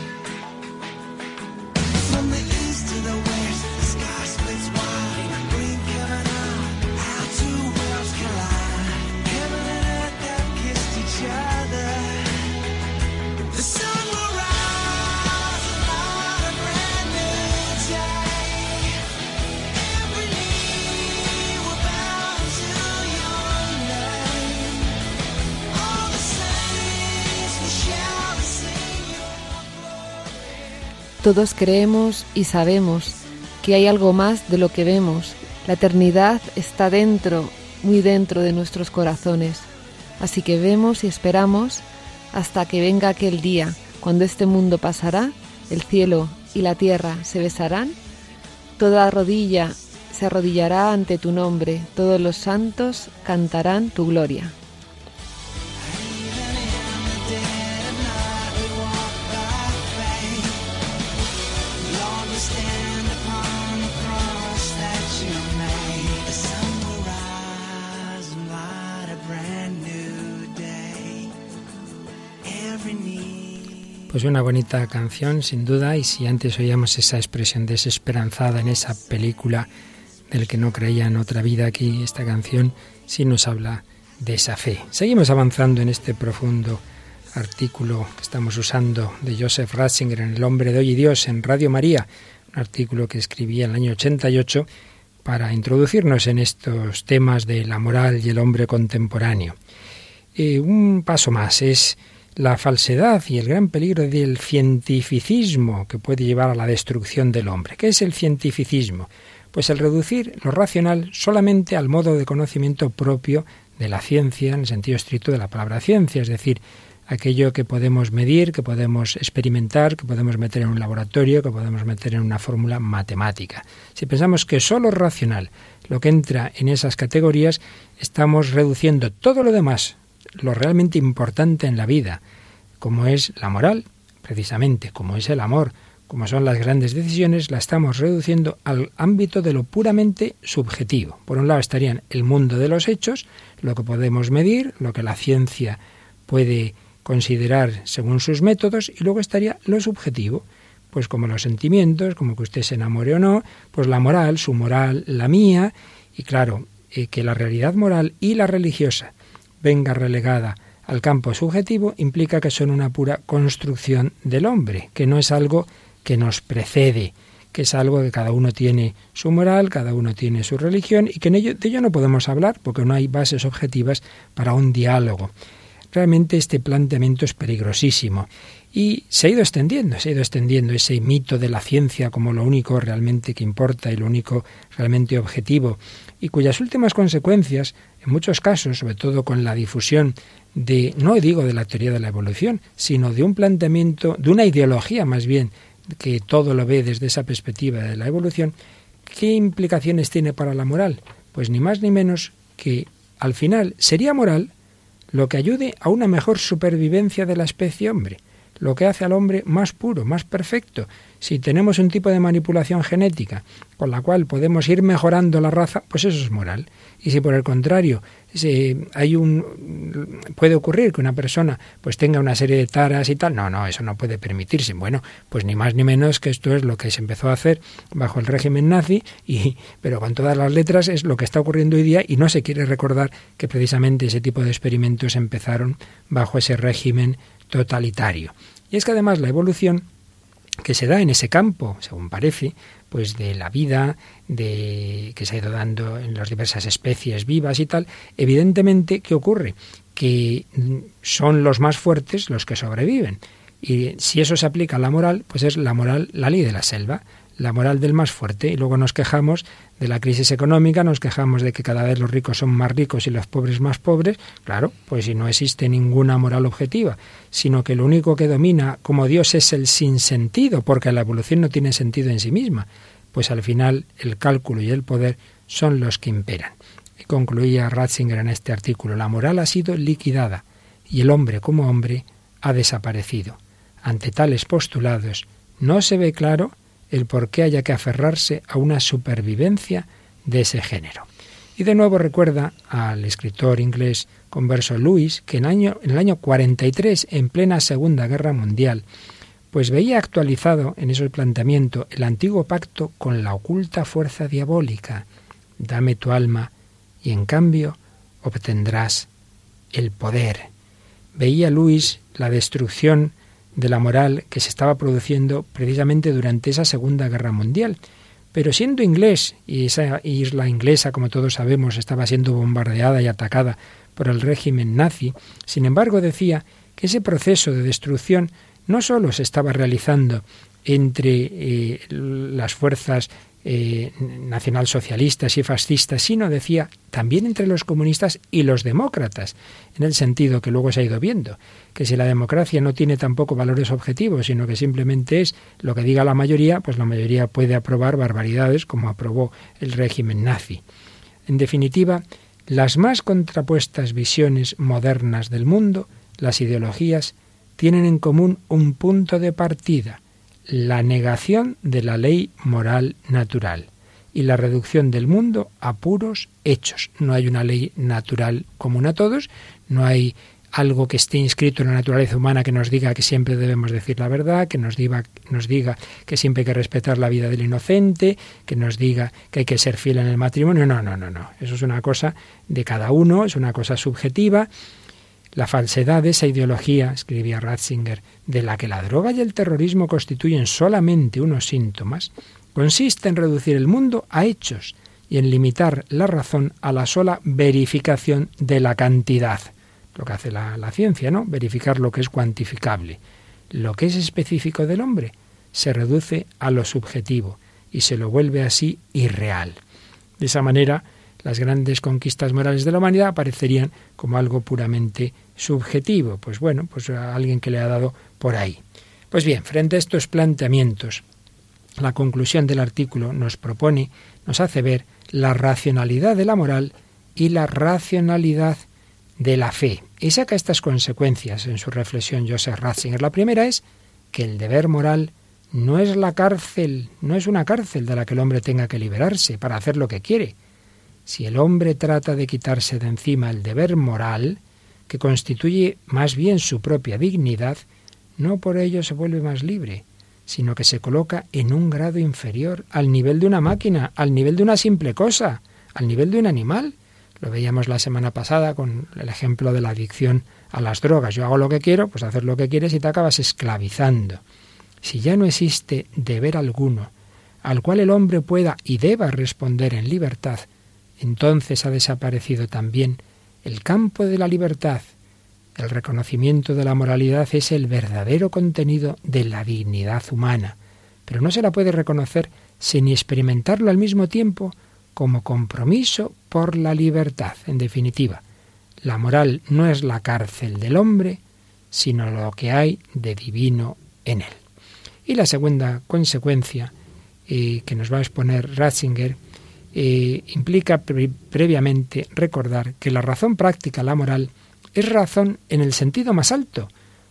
Todos creemos y sabemos que hay algo más de lo que vemos. La eternidad está dentro, muy dentro de nuestros corazones. Así que vemos y esperamos hasta que venga aquel día, cuando este mundo pasará, el cielo y la tierra se besarán, toda rodilla se arrodillará ante tu nombre, todos los santos cantarán tu gloria. Pues una bonita canción, sin duda, y si antes oíamos esa expresión desesperanzada en esa película del que no creía en otra vida, aquí esta canción sí nos habla de esa fe. Seguimos avanzando en este profundo artículo que estamos usando de Joseph Ratzinger en El hombre de hoy y Dios en Radio María, un artículo que escribía en el año 88 para introducirnos en estos temas de la moral y el hombre contemporáneo. Eh, un paso más es la falsedad y el gran peligro del cientificismo que puede llevar a la destrucción del hombre. ¿Qué es el cientificismo? Pues el reducir lo racional solamente al modo de conocimiento propio de la ciencia, en el sentido estricto de la palabra ciencia, es decir, aquello que podemos medir, que podemos experimentar, que podemos meter en un laboratorio, que podemos meter en una fórmula matemática. Si pensamos que solo racional lo que entra en esas categorías, estamos reduciendo todo lo demás lo realmente importante en la vida, como es la moral, precisamente, como es el amor, como son las grandes decisiones, la estamos reduciendo al ámbito de lo puramente subjetivo. Por un lado estarían el mundo de los hechos, lo que podemos medir, lo que la ciencia puede considerar según sus métodos, y luego estaría lo subjetivo, pues como los sentimientos, como que usted se enamore o no, pues la moral, su moral, la mía, y claro, eh, que la realidad moral y la religiosa venga relegada al campo subjetivo implica que son una pura construcción del hombre, que no es algo que nos precede, que es algo que cada uno tiene su moral, cada uno tiene su religión y que en ello, de ello no podemos hablar porque no hay bases objetivas para un diálogo. Realmente este planteamiento es peligrosísimo y se ha ido extendiendo, se ha ido extendiendo ese mito de la ciencia como lo único realmente que importa y lo único realmente objetivo y cuyas últimas consecuencias, en muchos casos, sobre todo con la difusión de, no digo de la teoría de la evolución, sino de un planteamiento, de una ideología más bien, que todo lo ve desde esa perspectiva de la evolución, ¿qué implicaciones tiene para la moral? Pues ni más ni menos que al final sería moral lo que ayude a una mejor supervivencia de la especie hombre, lo que hace al hombre más puro, más perfecto, si tenemos un tipo de manipulación genética con la cual podemos ir mejorando la raza, pues eso es moral. Y si por el contrario hay un puede ocurrir que una persona pues tenga una serie de taras y tal, no, no, eso no puede permitirse. Bueno, pues ni más ni menos que esto es lo que se empezó a hacer bajo el régimen nazi y pero con todas las letras es lo que está ocurriendo hoy día y no se quiere recordar que precisamente ese tipo de experimentos empezaron bajo ese régimen totalitario. Y es que además la evolución que se da en ese campo, según parece, pues de la vida, de que se ha ido dando en las diversas especies vivas y tal, evidentemente, ¿qué ocurre? Que son los más fuertes los que sobreviven. Y si eso se aplica a la moral, pues es la moral, la ley de la selva la moral del más fuerte y luego nos quejamos de la crisis económica, nos quejamos de que cada vez los ricos son más ricos y los pobres más pobres, claro, pues si no existe ninguna moral objetiva, sino que lo único que domina como Dios es el sinsentido, porque la evolución no tiene sentido en sí misma, pues al final el cálculo y el poder son los que imperan. Y concluía Ratzinger en este artículo, la moral ha sido liquidada y el hombre como hombre ha desaparecido. Ante tales postulados no se ve claro el por qué haya que aferrarse a una supervivencia de ese género. Y de nuevo recuerda al escritor inglés converso Lewis que en, año, en el año 43, en plena Segunda Guerra Mundial, pues veía actualizado en ese planteamiento el antiguo pacto con la oculta fuerza diabólica. Dame tu alma y en cambio obtendrás el poder. Veía Luis la destrucción de la moral que se estaba produciendo precisamente durante esa Segunda Guerra Mundial. Pero siendo inglés, y esa isla inglesa, como todos sabemos, estaba siendo bombardeada y atacada por el régimen nazi, sin embargo decía que ese proceso de destrucción no sólo se estaba realizando entre eh, las fuerzas eh, nacionalsocialistas y fascistas, sino, decía, también entre los comunistas y los demócratas, en el sentido que luego se ha ido viendo, que si la democracia no tiene tampoco valores objetivos, sino que simplemente es lo que diga la mayoría, pues la mayoría puede aprobar barbaridades como aprobó el régimen nazi. En definitiva, las más contrapuestas visiones modernas del mundo, las ideologías, tienen en común un punto de partida, la negación de la ley moral natural y la reducción del mundo a puros hechos. No hay una ley natural común a todos, no hay algo que esté inscrito en la naturaleza humana que nos diga que siempre debemos decir la verdad, que nos diga, nos diga que siempre hay que respetar la vida del inocente, que nos diga que hay que ser fiel en el matrimonio. No, no, no, no. Eso es una cosa de cada uno, es una cosa subjetiva. La falsedad de esa ideología, escribía Ratzinger, de la que la droga y el terrorismo constituyen solamente unos síntomas, consiste en reducir el mundo a hechos y en limitar la razón a la sola verificación de la cantidad. Lo que hace la, la ciencia, ¿no? Verificar lo que es cuantificable. Lo que es específico del hombre se reduce a lo subjetivo y se lo vuelve así irreal. De esa manera, las grandes conquistas morales de la humanidad aparecerían como algo puramente subjetivo. Pues bueno, pues a alguien que le ha dado por ahí. Pues bien, frente a estos planteamientos, la conclusión del artículo nos propone, nos hace ver la racionalidad de la moral y la racionalidad de la fe. Y saca estas consecuencias en su reflexión Joseph Ratzinger. La primera es que el deber moral no es la cárcel, no es una cárcel de la que el hombre tenga que liberarse para hacer lo que quiere. Si el hombre trata de quitarse de encima el deber moral, que constituye más bien su propia dignidad, no por ello se vuelve más libre, sino que se coloca en un grado inferior, al nivel de una máquina, al nivel de una simple cosa, al nivel de un animal. Lo veíamos la semana pasada con el ejemplo de la adicción a las drogas. Yo hago lo que quiero, pues hacer lo que quieres y te acabas esclavizando. Si ya no existe deber alguno al cual el hombre pueda y deba responder en libertad, entonces ha desaparecido también el campo de la libertad el reconocimiento de la moralidad es el verdadero contenido de la dignidad humana, pero no se la puede reconocer sin experimentarlo al mismo tiempo como compromiso por la libertad. En definitiva, la moral no es la cárcel del hombre, sino lo que hay de divino en él. Y la segunda consecuencia eh, que nos va a exponer Ratzinger eh, implica previamente recordar que la razón práctica, la moral, es razón en el sentido más alto,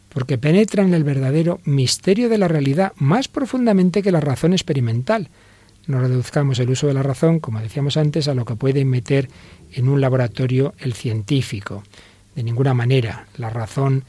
porque penetra en el verdadero misterio de la realidad más profundamente que la razón experimental. No reduzcamos el uso de la razón, como decíamos antes, a lo que puede meter en un laboratorio el científico. De ninguna manera. La razón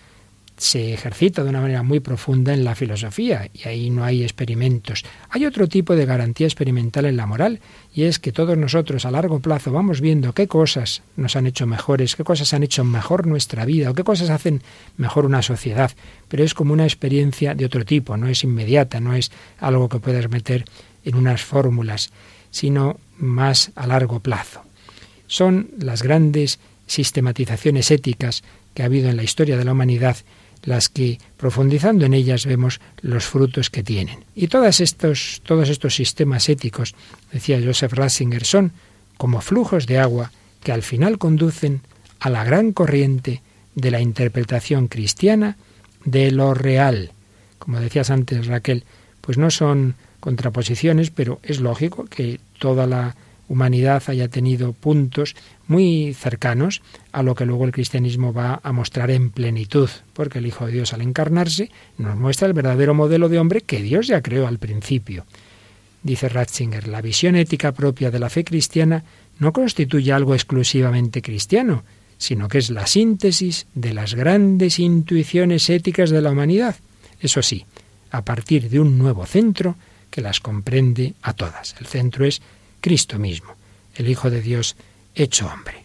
se ejercita de una manera muy profunda en la filosofía y ahí no hay experimentos. Hay otro tipo de garantía experimental en la moral y es que todos nosotros a largo plazo vamos viendo qué cosas nos han hecho mejores, qué cosas han hecho mejor nuestra vida o qué cosas hacen mejor una sociedad. Pero es como una experiencia de otro tipo, no es inmediata, no es algo que puedas meter en unas fórmulas, sino más a largo plazo. Son las grandes sistematizaciones éticas que ha habido en la historia de la humanidad las que, profundizando en ellas, vemos los frutos que tienen. Y todos estos, todos estos sistemas éticos, decía Joseph Ratzinger, son como flujos de agua que al final conducen a la gran corriente de la interpretación cristiana de lo real. Como decías antes, Raquel, pues no son contraposiciones, pero es lógico que toda la humanidad haya tenido puntos muy cercanos a lo que luego el cristianismo va a mostrar en plenitud, porque el Hijo de Dios al encarnarse nos muestra el verdadero modelo de hombre que Dios ya creó al principio. Dice Ratzinger, la visión ética propia de la fe cristiana no constituye algo exclusivamente cristiano, sino que es la síntesis de las grandes intuiciones éticas de la humanidad. Eso sí, a partir de un nuevo centro que las comprende a todas. El centro es Cristo mismo, el Hijo de Dios hecho hombre.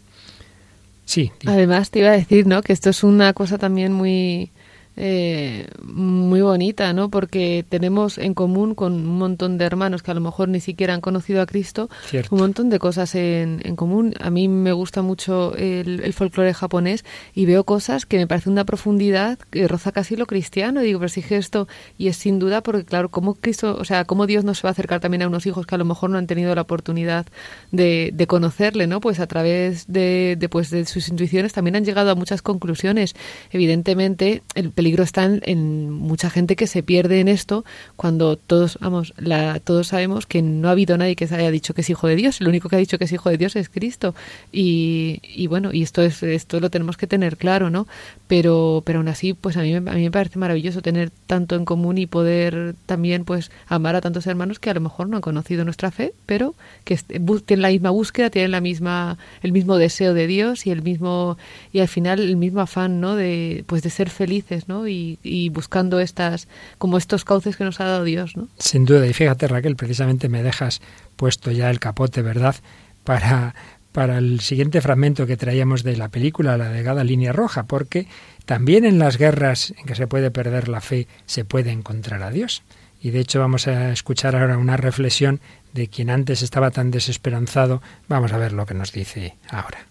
Sí. Además te iba a decir, ¿no? Que esto es una cosa también muy eh, muy bonita, ¿no? Porque tenemos en común con un montón de hermanos que a lo mejor ni siquiera han conocido a Cristo, un montón de cosas en, en, común. A mí me gusta mucho el, el folclore japonés y veo cosas que me parece una profundidad que roza casi lo cristiano. Digo, pero si esto, y es sin duda porque, claro, cómo Cristo, o sea, cómo Dios nos va a acercar también a unos hijos que a lo mejor no han tenido la oportunidad de, de conocerle, ¿no? Pues a través de, de, pues de sus intuiciones también han llegado a muchas conclusiones. Evidentemente, el peligro está en, mucha gente que se pierde en esto cuando todos, vamos, la, todos sabemos que no ha habido nadie que se haya dicho que es hijo de Dios. El único que ha dicho que es hijo de Dios es Cristo. Y, bueno, y esto es esto lo tenemos que tener claro, ¿no? Pero, pero aún así, pues a mí, a mí me parece maravilloso tener tanto en común y poder también, pues, amar a tantos hermanos que a lo mejor no han conocido nuestra fe, pero que tienen la misma búsqueda, tienen la misma, el mismo deseo de Dios y el mismo, y al final el mismo afán, ¿no? De, pues de ser felices, ¿no? Y, buscando estas, como estos cauces que nos ha dado Dios. Sin duda, y fíjate Raquel, precisamente me dejas puesto ya el capote, ¿verdad? Para, para el siguiente fragmento que traíamos de la película, la delgada línea roja, porque también en las guerras en que se puede perder la fe se puede encontrar a Dios. Y de hecho vamos a escuchar ahora una reflexión de quien antes estaba tan desesperanzado. Vamos a ver lo que nos dice ahora.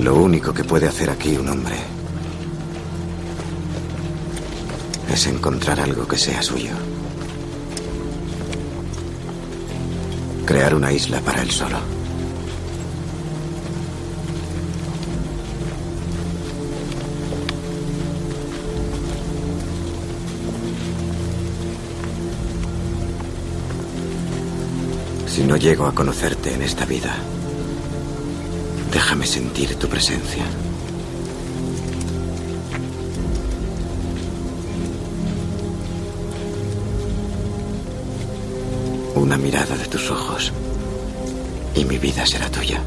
Lo único que puede hacer aquí un hombre es encontrar algo que sea suyo. Crear una isla para él solo. Si no llego a conocerte en esta vida, déjame sentir tu presencia. Una mirada de tus ojos y mi vida será tuya.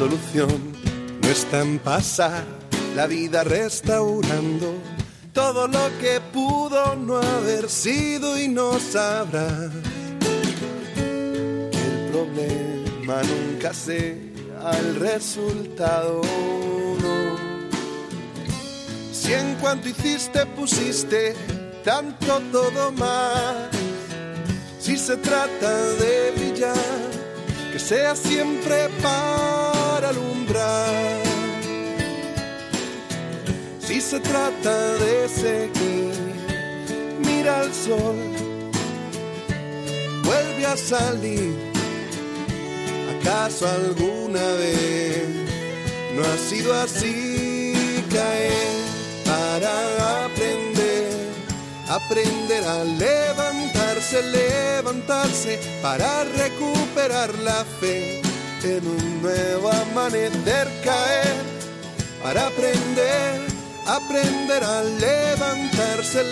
Solución no está en pasar la vida restaurando todo lo que pudo no haber sido y no sabrá. El problema nunca sea el resultado. Si en cuanto hiciste pusiste tanto todo más, si se trata de brillar, que sea siempre paz Si se trata de seguir, mira al sol, vuelve a salir. ¿Acaso alguna vez no ha sido así caer para aprender? Aprender a levantarse, levantarse para recuperar la fe amanecer caer para aprender, aprender a levantarse,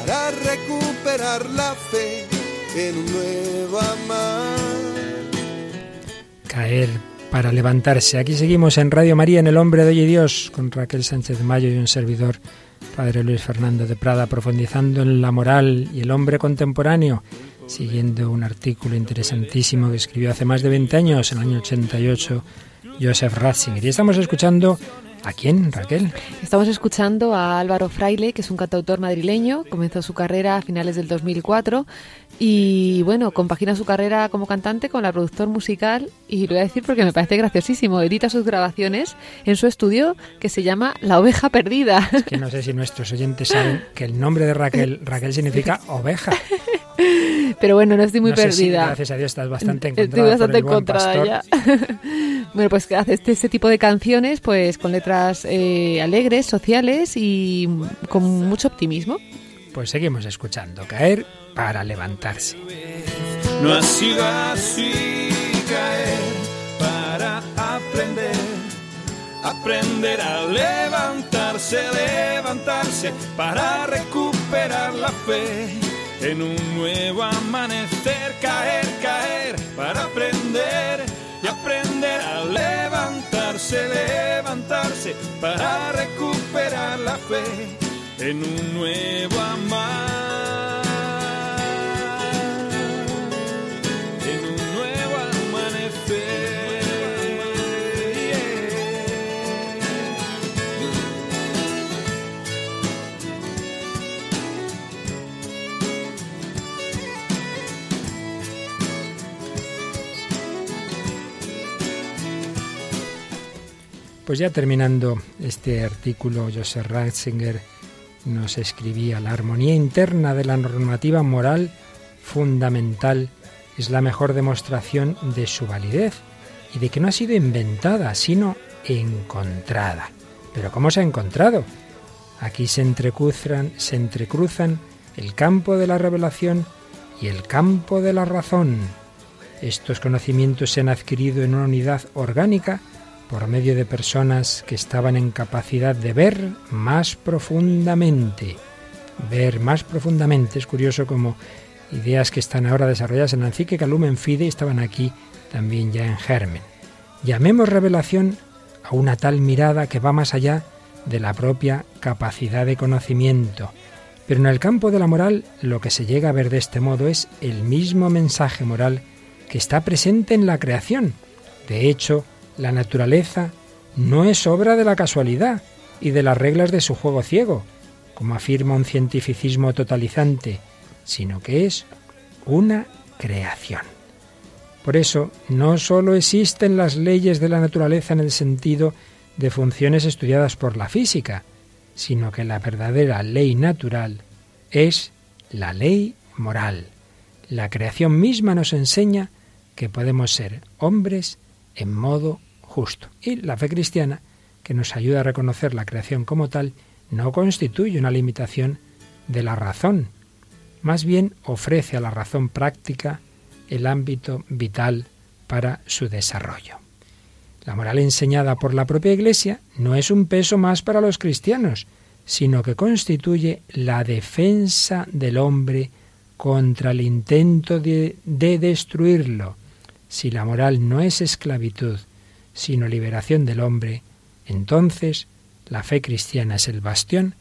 para recuperar la fe en nuevo amar. Caer para levantarse. Aquí seguimos en Radio María en El Hombre de Hoy Dios con Raquel Sánchez Mayo y un servidor, Padre Luis Fernando de Prada, profundizando en la moral y el hombre contemporáneo siguiendo un artículo interesantísimo que escribió hace más de 20 años, en el año 88, Joseph Ratzinger. Y estamos escuchando ¿A quién, Raquel? Estamos escuchando a Álvaro Fraile, que es un cantautor madrileño. Comenzó su carrera a finales del 2004 y, bueno, compagina su carrera como cantante con la productor musical. Y lo voy a decir porque me parece graciosísimo. Edita sus grabaciones en su estudio que se llama La Oveja Perdida. que no sé si nuestros oyentes saben que el nombre de Raquel, Raquel significa oveja. Pero bueno, no estoy muy perdida. gracias a Dios estás bastante encontrada. Estoy bastante encontrada ya. bueno, pues hace este, este, tipo de canciones, pues con letras eh, alegres, sociales y con mucho optimismo. Pues seguimos escuchando Caer para levantarse. No ha sido así caer para aprender, aprender a levantarse, levantarse para recuperar la fe en un nuevo amanecer, caer, caer, para aprender y aprender a levantarse, levantarse, para recuperar la fe en un nuevo amanecer. Pues ya terminando este artículo, Joseph Ratzinger nos escribía, la armonía interna de la normativa moral fundamental es la mejor demostración de su validez y de que no ha sido inventada, sino encontrada. Pero ¿cómo se ha encontrado? Aquí se entrecruzan, se entrecruzan el campo de la revelación y el campo de la razón. Estos conocimientos se han adquirido en una unidad orgánica por medio de personas que estaban en capacidad de ver más profundamente. Ver más profundamente. Es curioso como ideas que están ahora desarrolladas en la encíclica Lumen Fide estaban aquí también ya en germen. Llamemos revelación a una tal mirada que va más allá de la propia capacidad de conocimiento. Pero en el campo de la moral lo que se llega a ver de este modo es el mismo mensaje moral que está presente en la creación. De hecho, la naturaleza no es obra de la casualidad y de las reglas de su juego ciego, como afirma un cientificismo totalizante, sino que es una creación. Por eso, no sólo existen las leyes de la naturaleza en el sentido de funciones estudiadas por la física, sino que la verdadera ley natural es la ley moral. La creación misma nos enseña que podemos ser hombres en modo Y la fe cristiana, que nos ayuda a reconocer la creación como tal, no constituye una limitación de la razón, más bien ofrece a la razón práctica el ámbito vital para su desarrollo. La moral enseñada por la propia Iglesia no es un peso más para los cristianos, sino que constituye la defensa del hombre contra el intento de, destruirlo. Si la moral no es esclavitud, sino liberación del hombre, entonces la fe cristiana es el bastión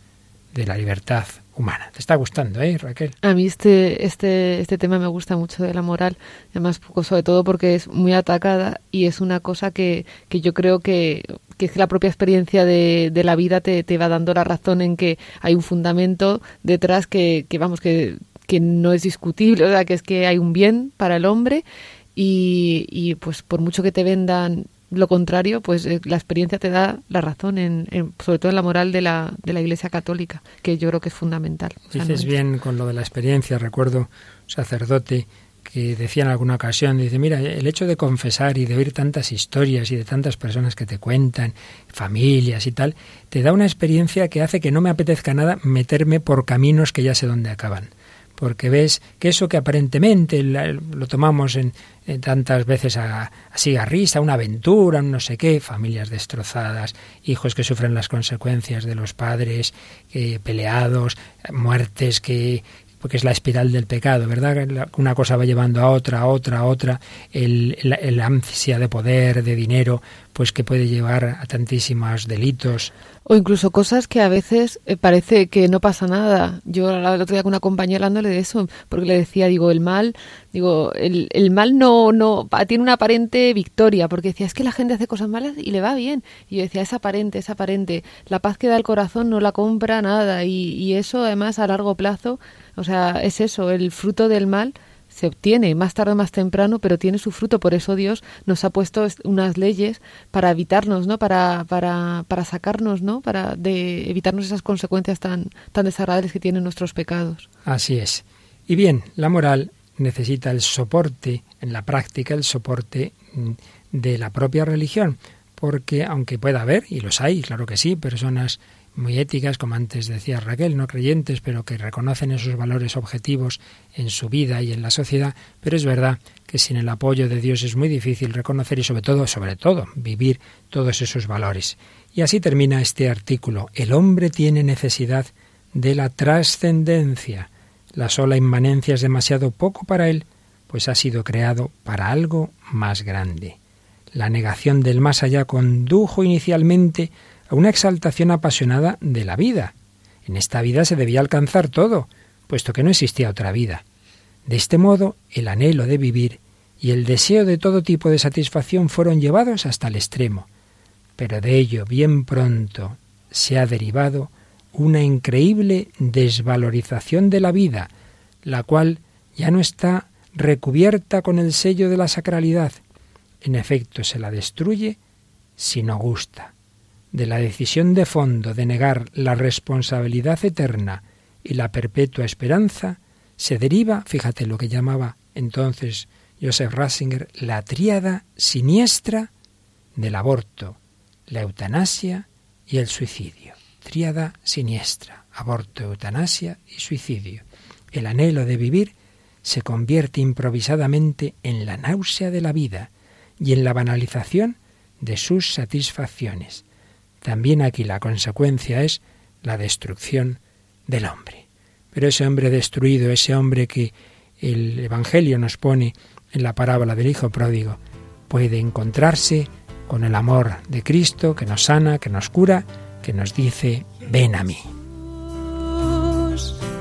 de la libertad humana. ¿Te está gustando, eh, Raquel? A mí este, este, este tema me gusta mucho de la moral, además sobre todo porque es muy atacada y es una cosa que, que yo creo que, que es que la propia experiencia de, de la vida te, te, va dando la razón en que hay un fundamento detrás que, que vamos, que, que no es discutible, o sea, que es que hay un bien para el hombre y, y pues por mucho que te vendan lo contrario, pues eh, la experiencia te da la razón, en, en, sobre todo en la moral de la, de la Iglesia Católica, que yo creo que es fundamental. O sea, Dices no es... bien con lo de la experiencia. Recuerdo un sacerdote que decía en alguna ocasión, dice, mira, el hecho de confesar y de oír tantas historias y de tantas personas que te cuentan, familias y tal, te da una experiencia que hace que no me apetezca nada meterme por caminos que ya sé dónde acaban porque ves que eso que aparentemente lo tomamos en, tantas veces a, así a risa, una aventura, un no sé qué, familias destrozadas, hijos que sufren las consecuencias de los padres eh, peleados, muertes que porque es la espiral del pecado, ¿verdad? Una cosa va llevando a otra, a otra, a otra, el, el, el ansia de poder, de dinero, pues que puede llevar a tantísimos delitos. O incluso cosas que a veces eh, parece que no pasa nada. Yo el otro día con una compañera hablándole de eso, porque le decía, digo, el mal, digo, el, el mal no, no tiene una aparente victoria, porque decía, es que la gente hace cosas malas y le va bien. Y yo decía, es aparente, es aparente. La paz que da el corazón no la compra nada. Y, y eso además a largo plazo, o sea, es eso, el fruto del mal se obtiene más tarde o más temprano, pero tiene su fruto. Por eso Dios nos ha puesto unas leyes para evitarnos, ¿no? Para, para, para sacarnos, ¿no? Para de evitarnos esas consecuencias tan, tan desagradables que tienen nuestros pecados. Así es. Y bien, la moral necesita el soporte, en la práctica, el soporte de la propia religión, porque aunque pueda haber, y los hay, claro que sí, personas muy éticas, como antes decía Raquel, no creyentes, pero que reconocen esos valores objetivos en su vida y en la sociedad, pero es verdad que sin el apoyo de Dios es muy difícil reconocer y sobre todo, sobre todo, vivir todos esos valores. Y así termina este artículo. El hombre tiene necesidad de la trascendencia. La sola inmanencia es demasiado poco para él, pues ha sido creado para algo más grande. La negación del más allá condujo inicialmente a una exaltación apasionada de la vida. En esta vida se debía alcanzar todo, puesto que no existía otra vida. De este modo, el anhelo de vivir y el deseo de todo tipo de satisfacción fueron llevados hasta el extremo. Pero de ello bien pronto se ha derivado una increíble desvalorización de la vida, la cual ya no está recubierta con el sello de la sacralidad. En efecto, se la destruye si no gusta de la decisión de fondo de negar la responsabilidad eterna y la perpetua esperanza, se deriva, fíjate lo que llamaba entonces Joseph Ratzinger, la tríada siniestra del aborto, la eutanasia y el suicidio. Tríada siniestra, aborto, eutanasia y suicidio. El anhelo de vivir se convierte improvisadamente en la náusea de la vida y en la banalización de sus satisfacciones. También aquí la consecuencia es la destrucción del hombre. Pero ese hombre destruido, ese hombre que el Evangelio nos pone en la parábola del Hijo Pródigo, puede encontrarse con el amor de Cristo que nos sana, que nos cura, que nos dice, ven a mí.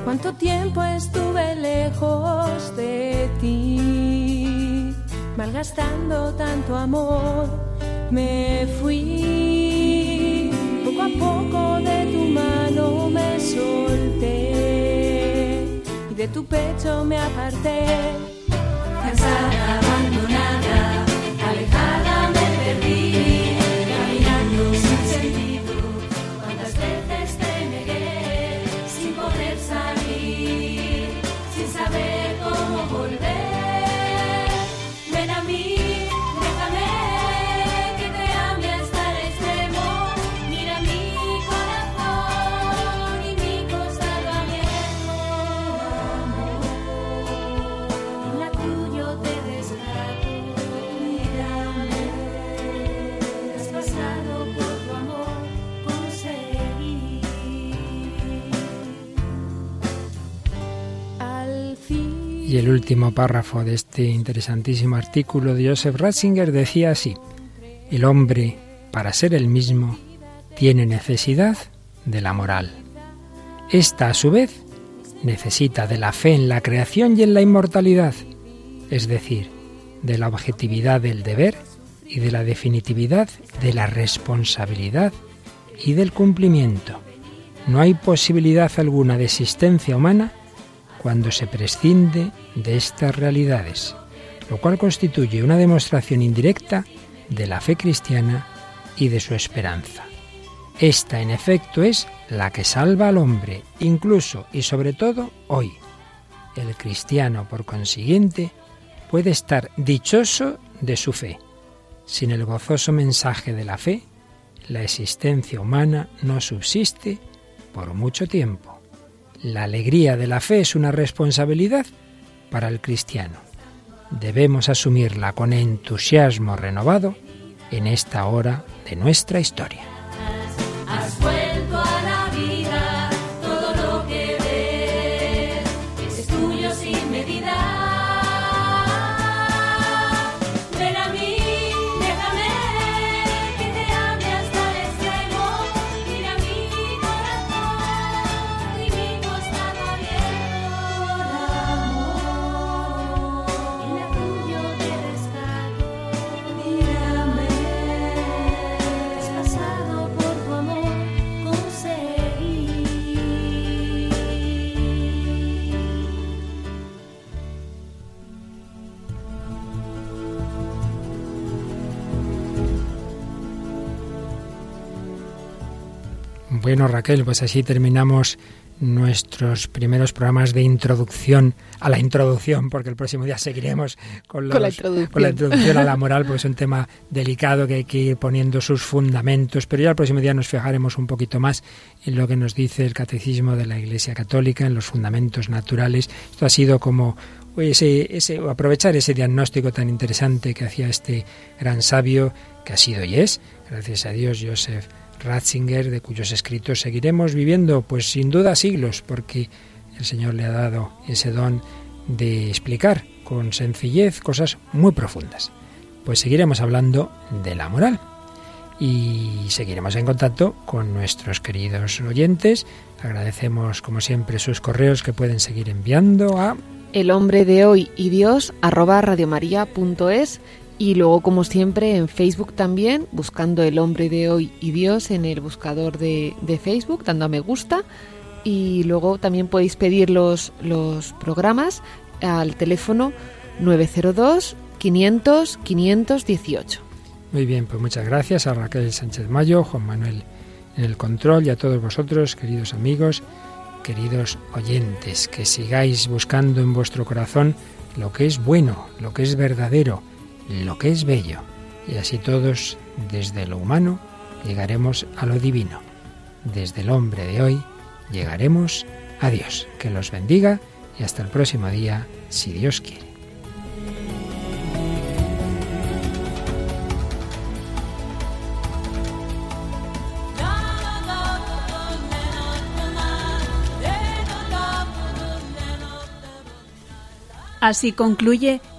Cuánto tiempo estuve lejos de ti, malgastando tanto amor, me fui. Poco a poco de tu mano me solté y de tu pecho me aparté. Cansada, Y el último párrafo de este interesantísimo artículo de Joseph Ratzinger decía así, el hombre, para ser el mismo, tiene necesidad de la moral. Esta, a su vez, necesita de la fe en la creación y en la inmortalidad, es decir, de la objetividad del deber y de la definitividad de la responsabilidad y del cumplimiento. No hay posibilidad alguna de existencia humana cuando se prescinde de estas realidades, lo cual constituye una demostración indirecta de la fe cristiana y de su esperanza. Esta, en efecto, es la que salva al hombre, incluso y sobre todo hoy. El cristiano, por consiguiente, puede estar dichoso de su fe. Sin el gozoso mensaje de la fe, la existencia humana no subsiste por mucho tiempo. La alegría de la fe es una responsabilidad para el cristiano. Debemos asumirla con entusiasmo renovado en esta hora de nuestra historia. Bueno, Raquel, pues así terminamos nuestros primeros programas de introducción a la introducción, porque el próximo día seguiremos con, Con la los- introducción. con la introducción a la moral, porque es un tema delicado que hay que ir poniendo sus fundamentos, pero ya el próximo día nos fijaremos un poquito más en lo que nos dice el catecismo de la Iglesia Católica, en los fundamentos naturales. Esto ha sido como ese, ese, aprovechar ese diagnóstico tan interesante que hacía este gran sabio, que ha sido y es, gracias a Dios, Joseph Ratzinger, de cuyos escritos seguiremos viviendo, pues sin duda siglos, porque el Señor le ha dado ese don de explicar con sencillez cosas muy profundas. Pues seguiremos hablando de la moral y seguiremos en contacto con nuestros queridos oyentes. Agradecemos como siempre sus correos que pueden seguir enviando a El hombre de hoy y Dios arroba radiomaria.es y luego como siempre en Facebook también buscando el hombre de hoy y Dios en el buscador de, de Facebook dando a me gusta y luego también podéis pedir los, los programas al teléfono 902 500 518. Muy bien, pues muchas gracias a Raquel Sánchez Mayo, Juan Manuel en el control y a todos vosotros, queridos amigos, queridos oyentes, que sigáis buscando en vuestro corazón lo que es bueno, lo que es verdadero, lo que es bello. Y así todos, desde lo humano, llegaremos a lo divino. Desde el hombre de hoy, llegaremos a Dios. Que los bendiga y hasta el próximo día, si Dios quiere. Así concluye